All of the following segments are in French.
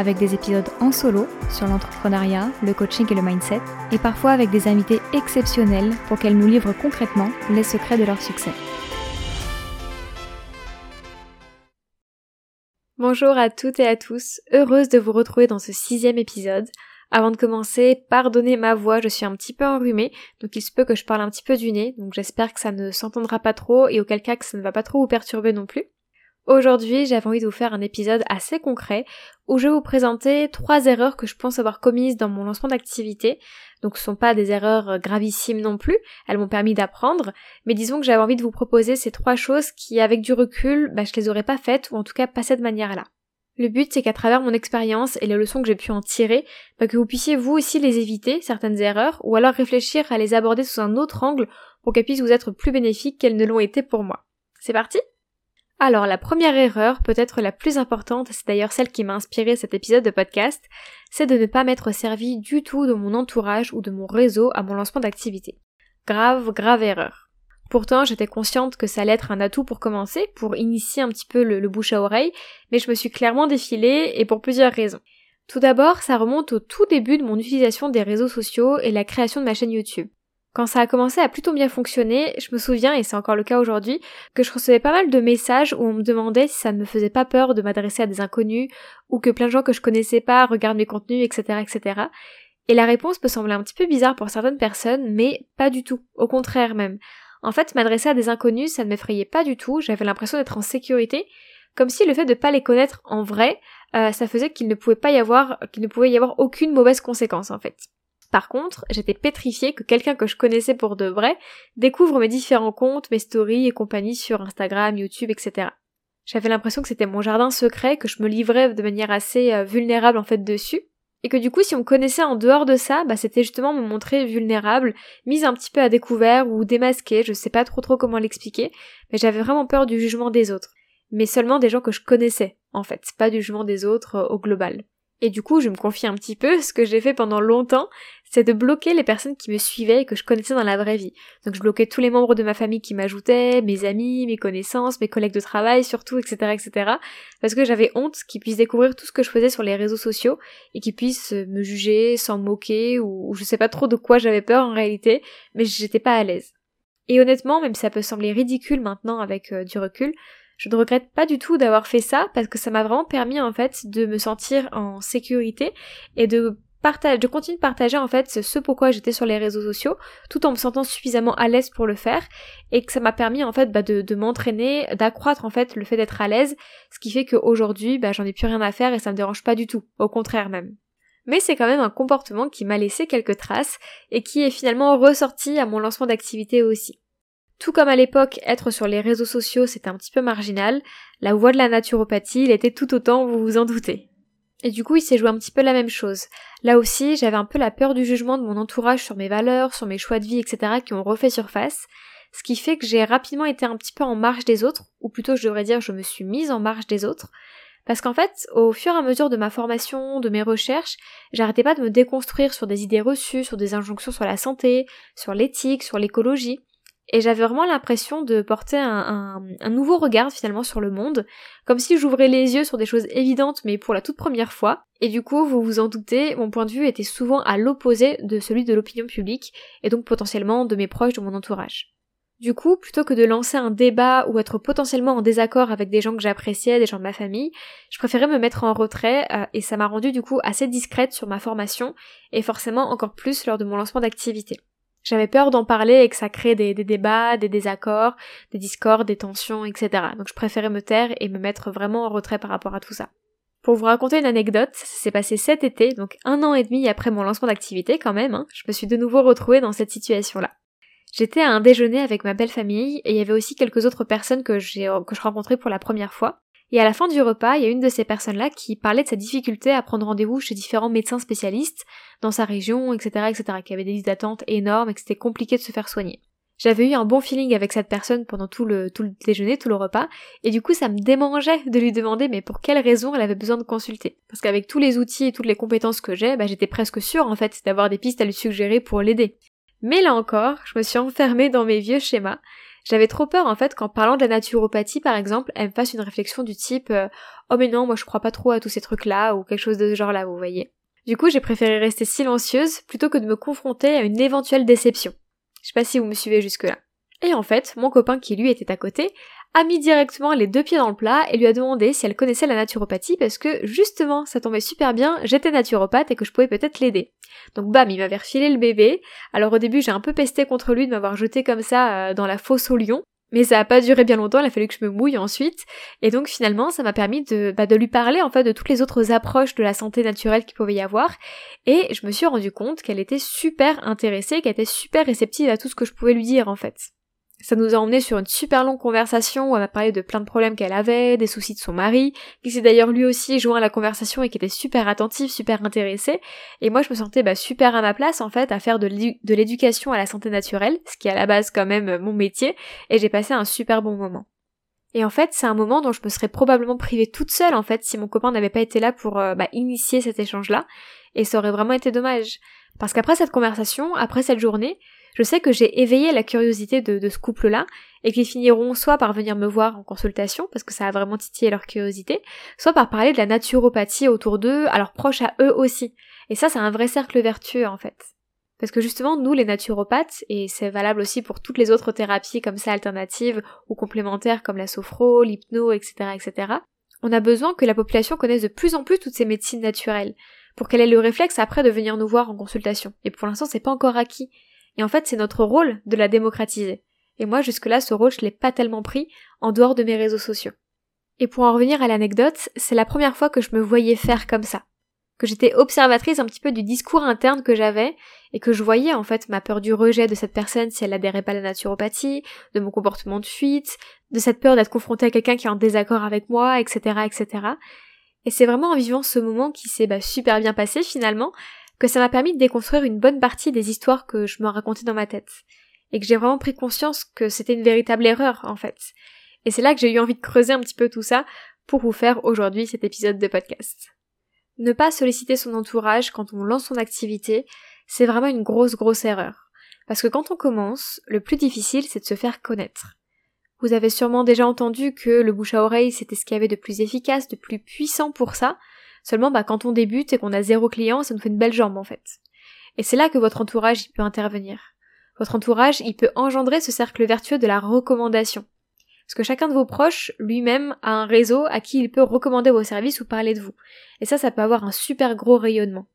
avec des épisodes en solo sur l'entrepreneuriat, le coaching et le mindset, et parfois avec des invités exceptionnels pour qu'elles nous livrent concrètement les secrets de leur succès. Bonjour à toutes et à tous, heureuse de vous retrouver dans ce sixième épisode. Avant de commencer, pardonnez ma voix, je suis un petit peu enrhumée, donc il se peut que je parle un petit peu du nez, donc j'espère que ça ne s'entendra pas trop et auquel cas que ça ne va pas trop vous perturber non plus. Aujourd'hui, j'avais envie de vous faire un épisode assez concret où je vais vous présenter trois erreurs que je pense avoir commises dans mon lancement d'activité. Donc ce sont pas des erreurs gravissimes non plus, elles m'ont permis d'apprendre, mais disons que j'avais envie de vous proposer ces trois choses qui, avec du recul, bah, je les aurais pas faites, ou en tout cas pas cette manière-là. Le but, c'est qu'à travers mon expérience et les leçons que j'ai pu en tirer, bah, que vous puissiez vous aussi les éviter, certaines erreurs, ou alors réfléchir à les aborder sous un autre angle pour qu'elles puissent vous être plus bénéfiques qu'elles ne l'ont été pour moi. C'est parti alors la première erreur, peut-être la plus importante, c'est d'ailleurs celle qui m'a inspiré cet épisode de podcast, c'est de ne pas m'être servi du tout de mon entourage ou de mon réseau à mon lancement d'activité. Grave, grave erreur. Pourtant, j'étais consciente que ça allait être un atout pour commencer, pour initier un petit peu le, bouche à oreille, mais je me suis clairement défilée et pour plusieurs raisons. Tout d'abord, ça remonte au tout début de mon utilisation des réseaux sociaux et la création de ma chaîne YouTube. Quand ça a commencé à plutôt bien fonctionner, je me souviens, et c'est encore le cas aujourd'hui, que je recevais pas mal de messages où on me demandait si ça ne me faisait pas peur de m'adresser à des inconnus, ou que plein de gens que je connaissais pas regardent mes contenus, etc., etc. Et la réponse peut sembler un petit peu bizarre pour certaines personnes, mais pas du tout. Au contraire même. En fait, m'adresser à des inconnus, ça ne m'effrayait pas du tout, j'avais l'impression d'être en sécurité, comme si le fait de pas les connaître en vrai, euh, ça faisait qu'il ne pouvait pas y avoir, qu'il ne pouvait y avoir aucune mauvaise conséquence en fait. Par contre, j'étais pétrifiée que quelqu'un que je connaissais pour de vrai découvre mes différents comptes, mes stories et compagnie sur Instagram, YouTube, etc. J'avais l'impression que c'était mon jardin secret, que je me livrais de manière assez euh, vulnérable en fait dessus. Et que du coup, si on me connaissait en dehors de ça, bah c'était justement me montrer vulnérable, mise un petit peu à découvert ou démasquée, je sais pas trop trop comment l'expliquer, mais j'avais vraiment peur du jugement des autres. Mais seulement des gens que je connaissais, en fait, pas du jugement des autres euh, au global. Et du coup, je me confie un petit peu, ce que j'ai fait pendant longtemps, c'est de bloquer les personnes qui me suivaient et que je connaissais dans la vraie vie. Donc je bloquais tous les membres de ma famille qui m'ajoutaient, mes amis, mes connaissances, mes collègues de travail surtout, etc., etc. Parce que j'avais honte qu'ils puissent découvrir tout ce que je faisais sur les réseaux sociaux et qu'ils puissent me juger, s'en moquer ou, je sais pas trop de quoi j'avais peur en réalité, mais j'étais pas à l'aise. Et honnêtement, même si ça peut sembler ridicule maintenant avec euh, du recul, je ne regrette pas du tout d'avoir fait ça parce que ça m'a vraiment permis en fait de me sentir en sécurité et de partage, de continuer de partager en fait ce pourquoi j'étais sur les réseaux sociaux, tout en me sentant suffisamment à l'aise pour le faire, et que ça m'a permis en fait bah, de, de m'entraîner, d'accroître en fait le fait d'être à l'aise, ce qui fait qu'aujourd'hui bah, j'en ai plus rien à faire et ça me dérange pas du tout, au contraire même. Mais c'est quand même un comportement qui m'a laissé quelques traces et qui est finalement ressorti à mon lancement d'activité aussi. Tout comme à l'époque, être sur les réseaux sociaux c'était un petit peu marginal, la voie de la naturopathie l'était tout autant, vous vous en doutez. Et du coup, il s'est joué un petit peu la même chose. Là aussi, j'avais un peu la peur du jugement de mon entourage sur mes valeurs, sur mes choix de vie, etc., qui ont refait surface, ce qui fait que j'ai rapidement été un petit peu en marge des autres, ou plutôt je devrais dire je me suis mise en marge des autres, parce qu'en fait, au fur et à mesure de ma formation, de mes recherches, j'arrêtais pas de me déconstruire sur des idées reçues, sur des injonctions sur la santé, sur l'éthique, sur l'écologie, et j'avais vraiment l'impression de porter un, nouveau regard finalement sur le monde, comme si j'ouvrais les yeux sur des choses évidentes mais pour la toute première fois. Et du coup, vous vous en doutez, mon point de vue était souvent à l'opposé de celui de l'opinion publique, et donc potentiellement de mes proches, de mon entourage. Du coup, plutôt que de lancer un débat ou être potentiellement en désaccord avec des gens que j'appréciais, des gens de ma famille, je préférais me mettre en retrait euh, et ça m'a rendu du coup assez discrète sur ma formation et forcément encore plus lors de mon lancement d'activité. J'avais peur d'en parler et que ça crée des, débats, des désaccords, des discords, des tensions, etc. Donc je préférais me taire et me mettre vraiment en retrait par rapport à tout ça. Pour vous raconter une anecdote, ça s'est passé cet été, donc un an et demi après mon lancement d'activité quand même, hein, je me suis de nouveau retrouvée dans cette situation-là. J'étais à un déjeuner avec ma belle famille et il y avait aussi quelques autres personnes que que je rencontrais pour la première fois. Et à la fin du repas, il y a une de ces personnes-là qui parlait de sa difficulté à prendre rendez-vous chez différents médecins spécialistes dans sa région, etc., etc., qui avait des listes d'attente énormes et que c'était compliqué de se faire soigner. J'avais eu un bon feeling avec cette personne pendant tout le, tout le déjeuner, tout le repas, et du coup ça me démangeait de lui demander mais pour quelle raison elle avait besoin de consulter. Parce qu'avec tous les outils et toutes les compétences que j'ai, bah, j'étais presque sûre en fait d'avoir des pistes à lui suggérer pour l'aider. Mais là encore, je me suis enfermée dans mes vieux schémas. J'avais trop peur en fait qu'en parlant de la naturopathie par exemple, elle me fasse une réflexion du type euh, Oh mais non, moi je crois pas trop à tous ces trucs là ou quelque chose de ce genre là, vous voyez. Du coup, j'ai préféré rester silencieuse plutôt que de me confronter à une éventuelle déception. Je sais pas si vous me suivez jusque-là. Et en fait, mon copain qui lui était à côté a mis directement les deux pieds dans le plat et lui a demandé si elle connaissait la naturopathie parce que justement ça tombait super bien, j'étais naturopathe et que je pouvais peut-être l'aider. Donc bam, il m'avait refilé le bébé. Alors au début j'ai un peu pesté contre lui de m'avoir jeté comme ça euh, dans la fosse au lion. Mais ça a pas duré bien longtemps, il a fallu que je me mouille ensuite. Et donc finalement, ça m'a permis de, bah, de lui parler en fait de toutes les autres approches de la santé naturelle qu'il pouvait y avoir. Et je me suis rendu compte qu'elle était super intéressée, qu'elle était super réceptive à tout ce que je pouvais lui dire en fait. Ça nous a emmené sur une super longue conversation où elle m'a parlé de plein de problèmes qu'elle avait, des soucis de son mari, qui s'est d'ailleurs lui aussi joint à la conversation et qui était super attentif, super intéressé. Et moi je me sentais bah, super à ma place en fait à faire de l'éducation à la santé naturelle, ce qui est à la base quand même mon métier, et j'ai passé un super bon moment. Et en fait, c'est un moment dont je me serais probablement privée toute seule en fait si mon copain n'avait pas été là pour euh, bah, initier cet échange-là, et ça aurait vraiment été dommage. Parce qu'après cette conversation, après cette journée, je sais que j'ai éveillé la curiosité de, ce couple-là, et qu'ils finiront soit par venir me voir en consultation, parce que ça a vraiment titillé leur curiosité, soit par parler de la naturopathie autour d'eux, à leurs proches à eux aussi. Et ça, c'est un vrai cercle vertueux, en fait. Parce que justement, nous, les naturopathes, et c'est valable aussi pour toutes les autres thérapies comme ça alternatives ou complémentaires comme la sophro, l'hypno, etc., etc., on a besoin que la population connaisse de plus en plus toutes ces médecines naturelles, pour qu'elle ait le réflexe après de venir nous voir en consultation. Et pour l'instant, c'est pas encore acquis. Et en fait, c'est notre rôle de la démocratiser. Et moi, jusque-là, ce rôle, je l'ai pas tellement pris en dehors de mes réseaux sociaux. Et pour en revenir à l'anecdote, c'est la première fois que je me voyais faire comme ça. Que j'étais observatrice un petit peu du discours interne que j'avais et que je voyais en fait ma peur du rejet de cette personne si elle adhérait pas à la naturopathie, de mon comportement de fuite, de cette peur d'être confrontée à quelqu'un qui est en désaccord avec moi, etc., etc. Et c'est vraiment en vivant ce moment qui s'est bah, super bien passé finalement que ça m'a permis de déconstruire une bonne partie des histoires que je me racontais dans ma tête. Et que j'ai vraiment pris conscience que c'était une véritable erreur, en fait. Et c'est là que j'ai eu envie de creuser un petit peu tout ça pour vous faire aujourd'hui cet épisode de podcast. Ne pas solliciter son entourage quand on lance son activité, c'est vraiment une grosse grosse erreur. Parce que quand on commence, le plus difficile c'est de se faire connaître. Vous avez sûrement déjà entendu que le bouche à oreille c'était ce qu'il y avait de plus efficace, de plus puissant pour ça, Seulement, bah, quand on débute et qu'on a zéro client, ça nous fait une belle jambe, en fait. Et c'est là que votre entourage, il peut intervenir. Votre entourage, il peut engendrer ce cercle vertueux de la recommandation. Parce que chacun de vos proches, lui-même, a un réseau à qui il peut recommander vos services ou parler de vous. Et ça, ça peut avoir un super gros rayonnement.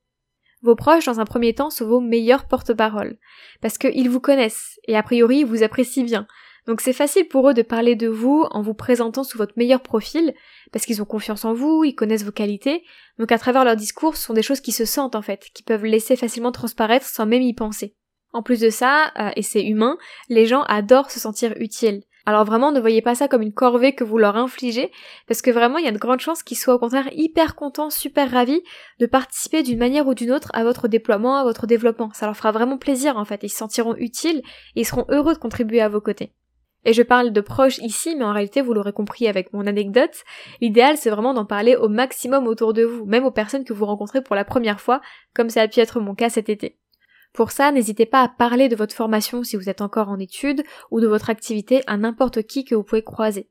Vos proches, dans un premier temps, sont vos meilleurs porte-parole. Parce qu'ils vous connaissent, et a priori, ils vous apprécient bien. Donc c'est facile pour eux de parler de vous en vous présentant sous votre meilleur profil, parce qu'ils ont confiance en vous, ils connaissent vos qualités, donc à travers leur discours, ce sont des choses qui se sentent en fait, qui peuvent laisser facilement transparaître sans même y penser. En plus de ça, euh, et c'est humain, les gens adorent se sentir utiles. Alors vraiment, ne voyez pas ça comme une corvée que vous leur infligez, parce que vraiment, il y a de grandes chances qu'ils soient au contraire hyper contents, super ravis de participer d'une manière ou d'une autre à votre déploiement, à votre développement. Ça leur fera vraiment plaisir en fait, ils se sentiront utiles et ils seront heureux de contribuer à vos côtés. Et je parle de proches ici, mais en réalité, vous l'aurez compris avec mon anecdote, l'idéal c'est vraiment d'en parler au maximum autour de vous, même aux personnes que vous rencontrez pour la première fois, comme ça a pu être mon cas cet été. Pour ça, n'hésitez pas à parler de votre formation si vous êtes encore en études, ou de votre activité à n'importe qui que vous pouvez croiser.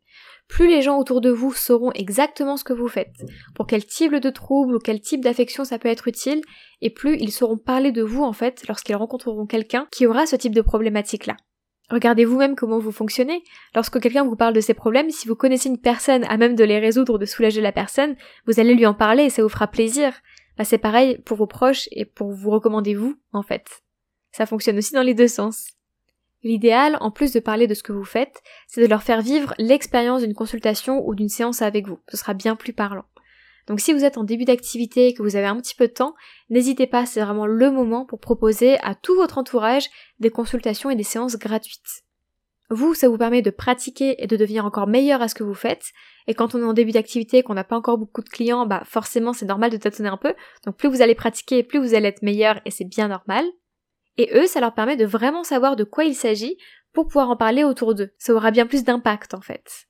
Plus les gens autour de vous sauront exactement ce que vous faites, pour quel type de trouble ou quel type d'affection ça peut être utile, et plus ils sauront parler de vous en fait lorsqu'ils rencontreront quelqu'un qui aura ce type de problématique là. Regardez vous-même comment vous fonctionnez. Lorsque quelqu'un vous parle de ses problèmes, si vous connaissez une personne à même de les résoudre ou de soulager la personne, vous allez lui en parler et ça vous fera plaisir. Bah, c'est pareil pour vos proches et pour vous recommander vous, en fait. Ça fonctionne aussi dans les deux sens. L'idéal, en plus de parler de ce que vous faites, c'est de leur faire vivre l'expérience d'une consultation ou d'une séance avec vous. Ce sera bien plus parlant. Donc si vous êtes en début d'activité et que vous avez un petit peu de temps, n'hésitez pas, c'est vraiment le moment pour proposer à tout votre entourage des consultations et des séances gratuites. Vous, ça vous permet de pratiquer et de devenir encore meilleur à ce que vous faites. Et quand on est en début d'activité, qu'on n'a pas encore beaucoup de clients, bah forcément c'est normal de tâtonner un peu. Donc plus vous allez pratiquer, plus vous allez être meilleur et c'est bien normal. Et eux, ça leur permet de vraiment savoir de quoi il s'agit pour pouvoir en parler autour d'eux. Ça aura bien plus d'impact en fait.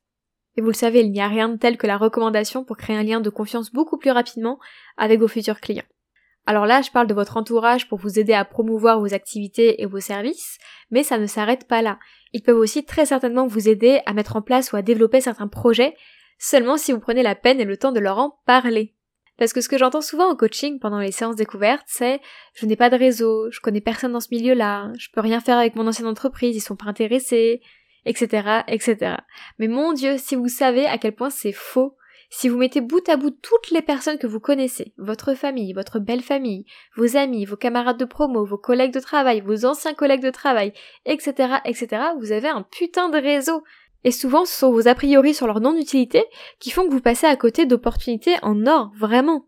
Et vous le savez, il n'y a rien de tel que la recommandation pour créer un lien de confiance beaucoup plus rapidement avec vos futurs clients. Alors là, je parle de votre entourage pour vous aider à promouvoir vos activités et vos services, mais ça ne s'arrête pas là. Ils peuvent aussi très certainement vous aider à mettre en place ou à développer certains projets, seulement si vous prenez la peine et le temps de leur en parler. Parce que ce que j'entends souvent en coaching pendant les séances découvertes, c'est je n'ai pas de réseau, je connais personne dans ce milieu-là, je peux rien faire avec mon ancienne entreprise, ils sont pas intéressés, etc., etc. Mais mon dieu, si vous savez à quel point c'est faux, si vous mettez bout à bout toutes les personnes que vous connaissez, votre famille, votre belle famille, vos amis, vos camarades de promo, vos collègues de travail, vos anciens collègues de travail, etc., etc., vous avez un putain de réseau. Et souvent, ce sont vos a priori sur leur non-utilité qui font que vous passez à côté d'opportunités en or, vraiment.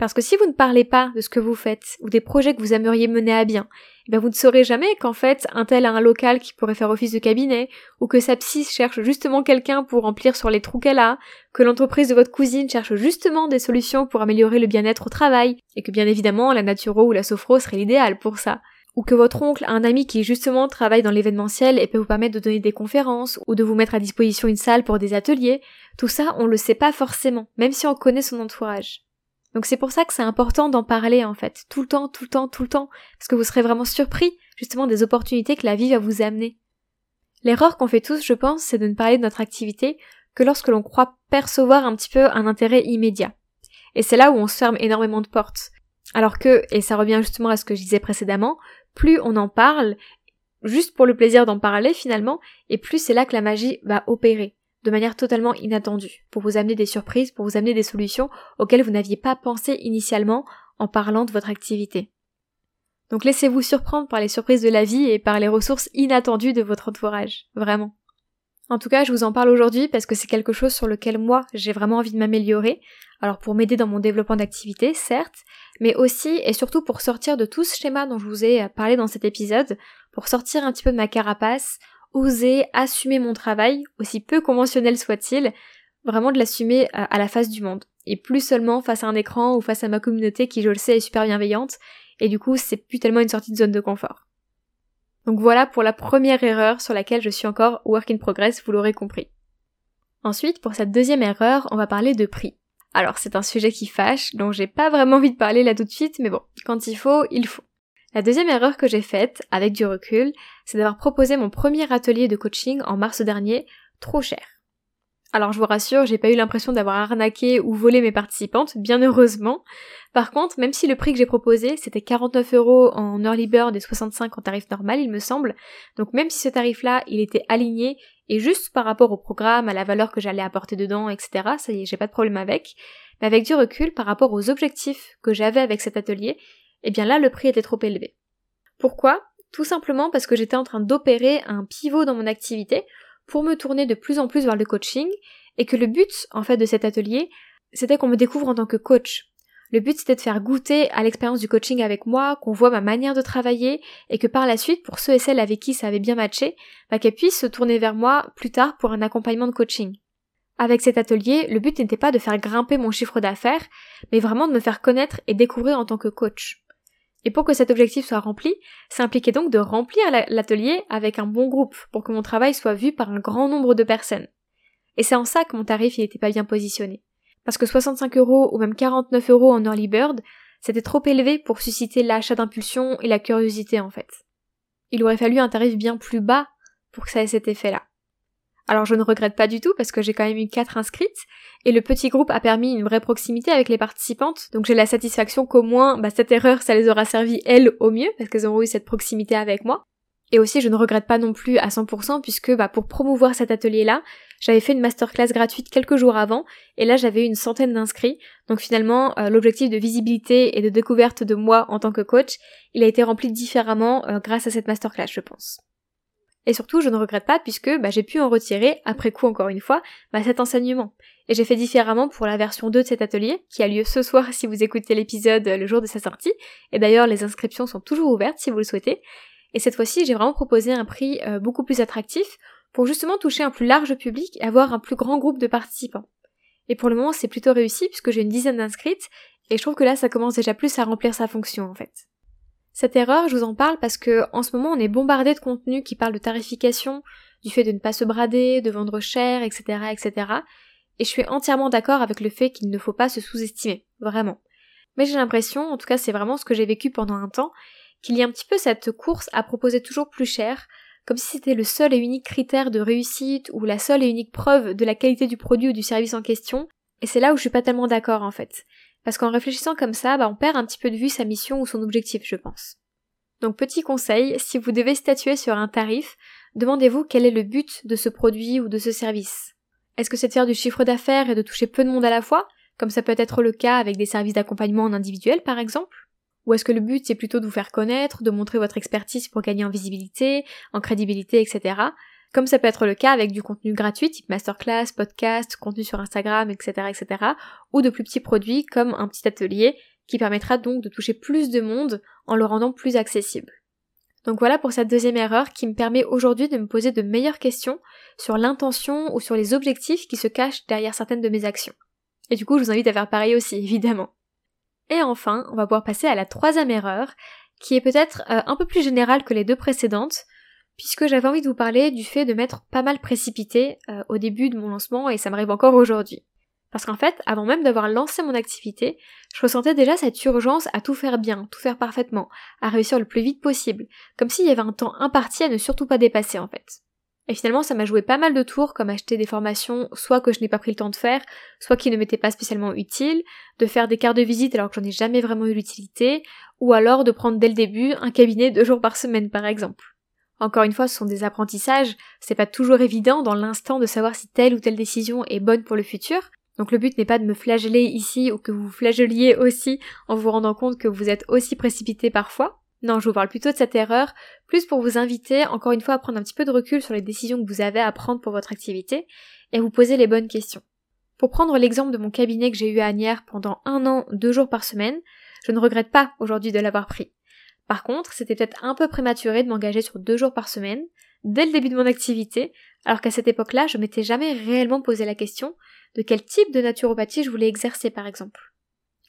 Parce que si vous ne parlez pas de ce que vous faites, ou des projets que vous aimeriez mener à bien, eh bien vous ne saurez jamais qu'en fait, un tel a un local qui pourrait faire office de cabinet, ou que sa psy cherche justement quelqu'un pour remplir sur les trous qu'elle a, que l'entreprise de votre cousine cherche justement des solutions pour améliorer le bien-être au travail, et que bien évidemment la naturo ou la sophro serait l'idéal pour ça ou que votre oncle a un ami qui justement travaille dans l'événementiel et peut vous permettre de donner des conférences ou de vous mettre à disposition une salle pour des ateliers, tout ça on le sait pas forcément, même si on connaît son entourage. Donc c'est pour ça que c'est important d'en parler en fait, tout le temps, tout le temps, tout le temps, parce que vous serez vraiment surpris justement des opportunités que la vie va vous amener. L'erreur qu'on fait tous, je pense, c'est de ne parler de notre activité que lorsque l'on croit percevoir un petit peu un intérêt immédiat. Et c'est là où on se ferme énormément de portes. Alors que, et ça revient justement à ce que je disais précédemment, plus on en parle, juste pour le plaisir d'en parler finalement, et plus c'est là que la magie va opérer de manière totalement inattendue, pour vous amener des surprises, pour vous amener des solutions auxquelles vous n'aviez pas pensé initialement en parlant de votre activité. Donc laissez-vous surprendre par les surprises de la vie et par les ressources inattendues de votre entourage, vraiment. En tout cas, je vous en parle aujourd'hui parce que c'est quelque chose sur lequel moi j'ai vraiment envie de m'améliorer. Alors pour m'aider dans mon développement d'activité, certes, mais aussi et surtout pour sortir de tout ce schéma dont je vous ai parlé dans cet épisode, pour sortir un petit peu de ma carapace, oser assumer mon travail, aussi peu conventionnel soit-il, vraiment de l'assumer euh, à la face du monde. Et plus seulement face à un écran ou face à ma communauté qui, je le sais, est super bienveillante, et du coup, c'est plus tellement une sortie de zone de confort. Donc voilà pour la première erreur sur laquelle je suis encore work in progress, vous l'aurez compris. Ensuite, pour cette deuxième erreur, on va parler de prix. Alors c'est un sujet qui fâche, dont j'ai pas vraiment envie de parler là tout de suite, mais bon, quand il faut, il faut. La deuxième erreur que j'ai faite, avec du recul, c'est d'avoir proposé mon premier atelier de coaching en mars dernier trop cher. Alors je vous rassure, j'ai pas eu l'impression d'avoir arnaqué ou volé mes participantes, bien heureusement. Par contre, même si le prix que j'ai proposé, c'était 49 euros en early bird et 65 en tarif normal, il me semble, donc même si ce tarif-là, il était aligné et juste par rapport au programme, à la valeur que j'allais apporter dedans, etc., ça y est, j'ai pas de problème avec, mais avec du recul par rapport aux objectifs que j'avais avec cet atelier, eh bien là le prix était trop élevé. Pourquoi? Tout simplement parce que j'étais en train d'opérer un pivot dans mon activité pour me tourner de plus en plus vers le coaching et que le but en fait de cet atelier c'était qu'on me découvre en tant que coach. Le but c'était de faire goûter à l'expérience du coaching avec moi, qu'on voit ma manière de travailler et que par la suite pour ceux et celles avec qui ça avait bien matché, bah, qu'elles puissent se tourner vers moi plus tard pour un accompagnement de coaching. Avec cet atelier, le but n'était pas de faire grimper mon chiffre d'affaires, mais vraiment de me faire connaître et découvrir en tant que coach. Et pour que cet objectif soit rempli, ça impliquait donc de remplir l'atelier avec un bon groupe pour que mon travail soit vu par un grand nombre de personnes. Et c'est en ça que mon tarif n'était pas bien positionné. Parce que 65 euros ou même 49 euros en early bird, c'était trop élevé pour susciter l'achat d'impulsion et la curiosité en fait. Il aurait fallu un tarif bien plus bas pour que ça ait cet effet-là. Alors je ne regrette pas du tout parce que j'ai quand même eu 4 inscrites et le petit groupe a permis une vraie proximité avec les participantes, donc j'ai la satisfaction qu'au moins bah, cette erreur ça les aura servi elles au mieux parce qu'elles auront eu cette proximité avec moi. Et aussi je ne regrette pas non plus à 100% puisque bah, pour promouvoir cet atelier-là, j'avais fait une masterclass gratuite quelques jours avant et là j'avais une centaine d'inscrits. Donc finalement euh, l'objectif de visibilité et de découverte de moi en tant que coach, il a été rempli différemment euh, grâce à cette masterclass je pense. Et surtout, je ne regrette pas puisque bah, j'ai pu en retirer, après coup encore une fois, bah, cet enseignement. Et j'ai fait différemment pour la version 2 de cet atelier, qui a lieu ce soir si vous écoutez l'épisode le jour de sa sortie. Et d'ailleurs, les inscriptions sont toujours ouvertes si vous le souhaitez. Et cette fois-ci, j'ai vraiment proposé un prix euh, beaucoup plus attractif pour justement toucher un plus large public et avoir un plus grand groupe de participants. Et pour le moment, c'est plutôt réussi puisque j'ai une dizaine d'inscrites et je trouve que là, ça commence déjà plus à remplir sa fonction en fait. Cette erreur, je vous en parle parce que en ce moment, on est bombardé de contenu qui parle de tarification, du fait de ne pas se brader, de vendre cher, etc., etc. Et je suis entièrement d'accord avec le fait qu'il ne faut pas se sous-estimer, vraiment. Mais j'ai l'impression, en tout cas c'est vraiment ce que j'ai vécu pendant un temps, qu'il y a un petit peu cette course à proposer toujours plus cher, comme si c'était le seul et unique critère de réussite ou la seule et unique preuve de la qualité du produit ou du service en question, et c'est là où je suis pas tellement d'accord en fait. Parce qu'en réfléchissant comme ça, bah, on perd un petit peu de vue sa mission ou son objectif, je pense. Donc petit conseil, si vous devez statuer sur un tarif, demandez-vous quel est le but de ce produit ou de ce service. Est-ce que c'est de faire du chiffre d'affaires et de toucher peu de monde à la fois, comme ça peut être le cas avec des services d'accompagnement en individuel par exemple? Ou est-ce que le but c'est plutôt de vous faire connaître, de montrer votre expertise pour gagner en visibilité, en crédibilité, etc comme ça peut être le cas avec du contenu gratuit, type masterclass, podcast, contenu sur Instagram, etc., etc., ou de plus petits produits comme un petit atelier qui permettra donc de toucher plus de monde en le rendant plus accessible. Donc voilà pour cette deuxième erreur qui me permet aujourd'hui de me poser de meilleures questions sur l'intention ou sur les objectifs qui se cachent derrière certaines de mes actions. Et du coup, je vous invite à faire pareil aussi, évidemment. Et enfin, on va pouvoir passer à la troisième erreur, qui est peut-être euh, un peu plus générale que les deux précédentes, puisque j'avais envie de vous parler du fait de m'être pas mal précipité euh, au début de mon lancement et ça m'arrive encore aujourd'hui. Parce qu'en fait, avant même d'avoir lancé mon activité, je ressentais déjà cette urgence à tout faire bien, tout faire parfaitement, à réussir le plus vite possible, comme s'il y avait un temps imparti à ne surtout pas dépasser en fait. Et finalement, ça m'a joué pas mal de tours, comme acheter des formations, soit que je n'ai pas pris le temps de faire, soit qui ne m'étaient pas spécialement utiles, de faire des cartes de visite alors que j'en ai jamais vraiment eu l'utilité, ou alors de prendre dès le début un cabinet deux jours par semaine par exemple. Encore une fois, ce sont des apprentissages, c'est pas toujours évident dans l'instant de savoir si telle ou telle décision est bonne pour le futur. Donc le but n'est pas de me flageller ici ou que vous vous flageliez aussi en vous rendant compte que vous êtes aussi précipité parfois. Non, je vous parle plutôt de cette erreur, plus pour vous inviter encore une fois à prendre un petit peu de recul sur les décisions que vous avez à prendre pour votre activité et vous poser les bonnes questions. Pour prendre l'exemple de mon cabinet que j'ai eu à Agnières pendant un an, deux jours par semaine, je ne regrette pas aujourd'hui de l'avoir pris. Par contre, c'était peut-être un peu prématuré de m'engager sur deux jours par semaine, dès le début de mon activité, alors qu'à cette époque-là, je m'étais jamais réellement posé la question de quel type de naturopathie je voulais exercer par exemple.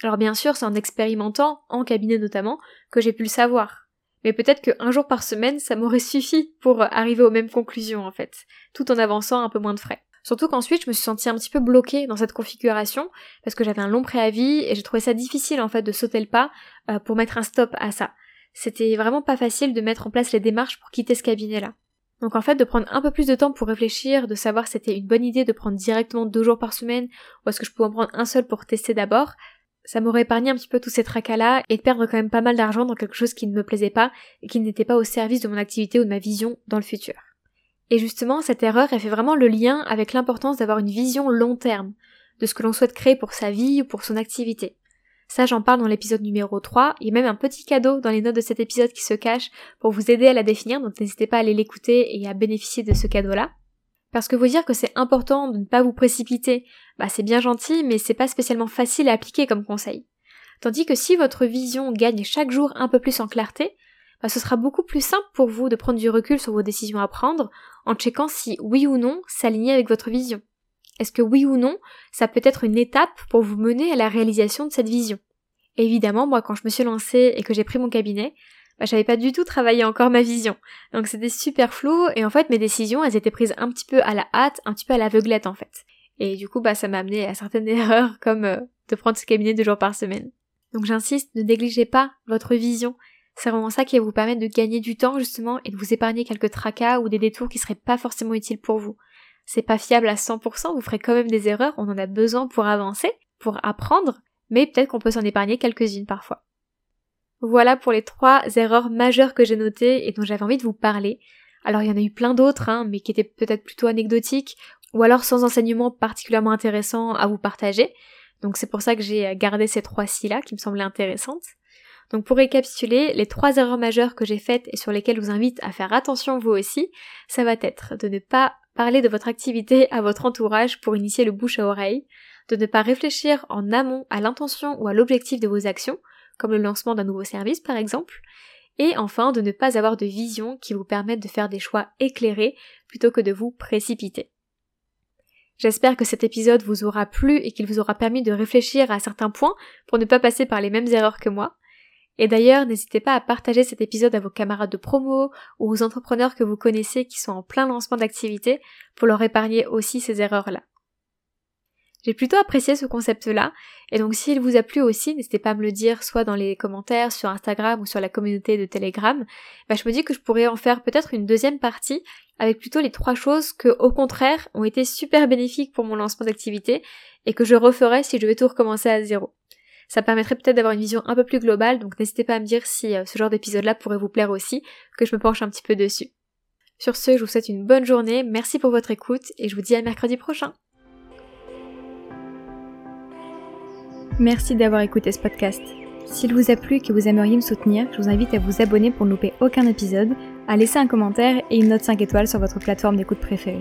Alors bien sûr, c'est en expérimentant, en cabinet notamment, que j'ai pu le savoir. Mais peut-être qu'un jour par semaine, ça m'aurait suffi pour arriver aux mêmes conclusions en fait, tout en avançant un peu moins de frais. Surtout qu'ensuite, je me suis sentie un petit peu bloquée dans cette configuration, parce que j'avais un long préavis et j'ai trouvé ça difficile en fait de sauter le pas euh, pour mettre un stop à ça c'était vraiment pas facile de mettre en place les démarches pour quitter ce cabinet-là. Donc en fait, de prendre un peu plus de temps pour réfléchir, de savoir si c'était une bonne idée de prendre directement deux jours par semaine, ou est-ce que je pouvais en prendre un seul pour tester d'abord, ça m'aurait épargné un petit peu tous ces tracas-là et de perdre quand même pas mal d'argent dans quelque chose qui ne me plaisait pas et qui n'était pas au service de mon activité ou de ma vision dans le futur. Et justement, cette erreur, elle fait vraiment le lien avec l'importance d'avoir une vision long terme de ce que l'on souhaite créer pour sa vie ou pour son activité. Ça, j'en parle dans l'épisode numéro 3. Il y a même un petit cadeau dans les notes de cet épisode qui se cache pour vous aider à la définir, donc n'hésitez pas à aller l'écouter et à bénéficier de ce cadeau-là. Parce que vous dire que c'est important de ne pas vous précipiter, bah c'est bien gentil, mais c'est pas spécialement facile à appliquer comme conseil. Tandis que si votre vision gagne chaque jour un peu plus en clarté, bah ce sera beaucoup plus simple pour vous de prendre du recul sur vos décisions à prendre en checkant si oui ou non s'aligner avec votre vision. Est-ce que oui ou non, ça peut être une étape pour vous mener à la réalisation de cette vision? Évidemment, moi quand je me suis lancée et que j'ai pris mon cabinet, bah, j'avais pas du tout travaillé encore ma vision. Donc c'était super flou et en fait mes décisions elles étaient prises un petit peu à la hâte, un petit peu à l'aveuglette en fait. Et du coup bah ça m'a amené à certaines erreurs comme euh, de prendre ce cabinet deux jours par semaine. Donc j'insiste, ne négligez pas votre vision. C'est vraiment ça qui va vous permettre de gagner du temps justement et de vous épargner quelques tracas ou des détours qui seraient pas forcément utiles pour vous c'est pas fiable à 100%, vous ferez quand même des erreurs, on en a besoin pour avancer, pour apprendre, mais peut-être qu'on peut s'en épargner quelques-unes parfois. Voilà pour les trois erreurs majeures que j'ai notées et dont j'avais envie de vous parler. Alors il y en a eu plein d'autres, hein, mais qui étaient peut-être plutôt anecdotiques, ou alors sans enseignement particulièrement intéressant à vous partager. Donc c'est pour ça que j'ai gardé ces trois-ci là qui me semblaient intéressantes. Donc pour récapituler, les trois erreurs majeures que j'ai faites et sur lesquelles je vous invite à faire attention vous aussi, ça va être de ne pas parler de votre activité à votre entourage pour initier le bouche à oreille, de ne pas réfléchir en amont à l'intention ou à l'objectif de vos actions, comme le lancement d'un nouveau service par exemple, et enfin de ne pas avoir de vision qui vous permette de faire des choix éclairés plutôt que de vous précipiter. J'espère que cet épisode vous aura plu et qu'il vous aura permis de réfléchir à certains points pour ne pas passer par les mêmes erreurs que moi. Et d'ailleurs, n'hésitez pas à partager cet épisode à vos camarades de promo ou aux entrepreneurs que vous connaissez qui sont en plein lancement d'activité pour leur épargner aussi ces erreurs-là. J'ai plutôt apprécié ce concept-là, et donc s'il vous a plu aussi, n'hésitez pas à me le dire soit dans les commentaires sur Instagram ou sur la communauté de Telegram. Bah, je me dis que je pourrais en faire peut-être une deuxième partie avec plutôt les trois choses que, au contraire, ont été super bénéfiques pour mon lancement d'activité et que je referais si je devais tout recommencer à zéro. Ça permettrait peut-être d'avoir une vision un peu plus globale, donc n'hésitez pas à me dire si euh, ce genre d'épisode-là pourrait vous plaire aussi, que je me penche un petit peu dessus. Sur ce, je vous souhaite une bonne journée, merci pour votre écoute et je vous dis à mercredi prochain. Merci d'avoir écouté ce podcast. S'il vous a plu et que vous aimeriez me soutenir, je vous invite à vous abonner pour ne louper aucun épisode, à laisser un commentaire et une note 5 étoiles sur votre plateforme d'écoute préférée.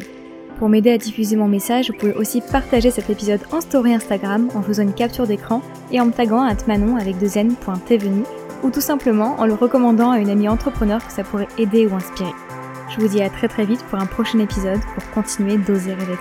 Pour m'aider à diffuser mon message, vous pouvez aussi partager cet épisode en story Instagram en faisant une capture d'écran et en me taguant à manon avec deux n.tvenu ou tout simplement en le recommandant à une amie entrepreneur que ça pourrait aider ou inspirer. Je vous dis à très très vite pour un prochain épisode pour continuer d'oser rêver.